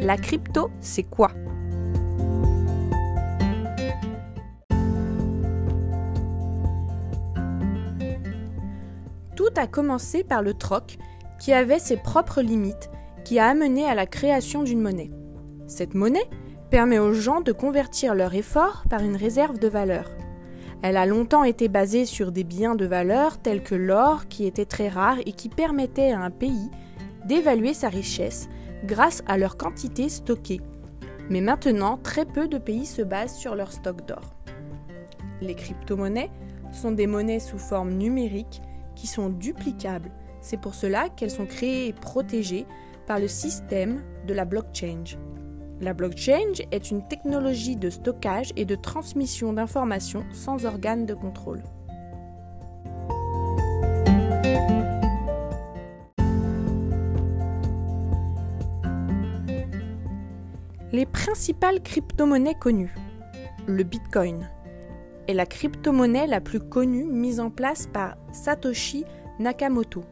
La crypto, c'est quoi? Tout a commencé par le troc, qui avait ses propres limites, qui a amené à la création d'une monnaie. Cette monnaie permet aux gens de convertir leur effort par une réserve de valeur. Elle a longtemps été basée sur des biens de valeur tels que l'or qui était très rare et qui permettait à un pays d'évaluer sa richesse grâce à leur quantité stockée. Mais maintenant, très peu de pays se basent sur leur stock d'or. Les crypto-monnaies sont des monnaies sous forme numérique qui sont duplicables. C'est pour cela qu'elles sont créées et protégées par le système de la blockchain. La blockchain est une technologie de stockage et de transmission d'informations sans organe de contrôle. Les principales crypto-monnaies connues. Le Bitcoin est la crypto-monnaie la plus connue mise en place par Satoshi Nakamoto.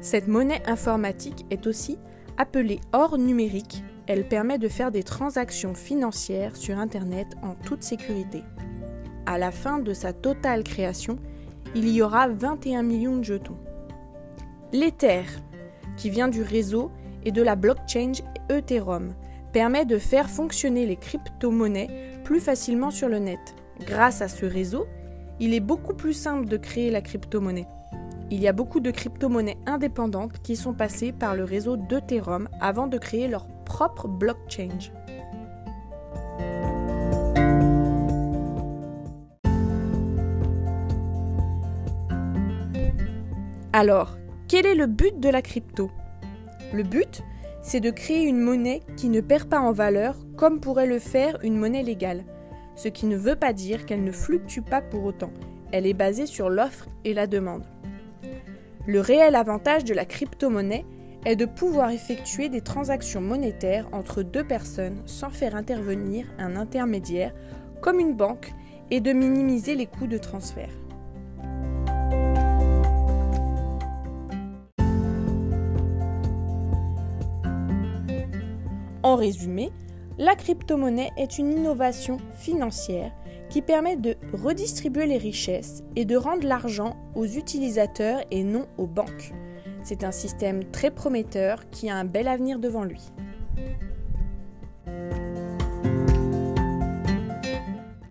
Cette monnaie informatique est aussi appelée or numérique elle permet de faire des transactions financières sur Internet en toute sécurité. À la fin de sa totale création, il y aura 21 millions de jetons. L'Ether, qui vient du réseau et de la blockchain Ethereum, permet de faire fonctionner les crypto-monnaies plus facilement sur le net. Grâce à ce réseau, il est beaucoup plus simple de créer la crypto-monnaie. Il y a beaucoup de crypto-monnaies indépendantes qui sont passées par le réseau d'Ethereum avant de créer leur propre blockchain. Alors, quel est le but de la crypto? Le but, c'est de créer une monnaie qui ne perd pas en valeur comme pourrait le faire une monnaie légale, ce qui ne veut pas dire qu'elle ne fluctue pas pour autant. Elle est basée sur l'offre et la demande. Le réel avantage de la crypto-monnaie est de pouvoir effectuer des transactions monétaires entre deux personnes sans faire intervenir un intermédiaire comme une banque et de minimiser les coûts de transfert. En résumé, la crypto-monnaie est une innovation financière qui permet de redistribuer les richesses et de rendre l'argent aux utilisateurs et non aux banques. C'est un système très prometteur qui a un bel avenir devant lui.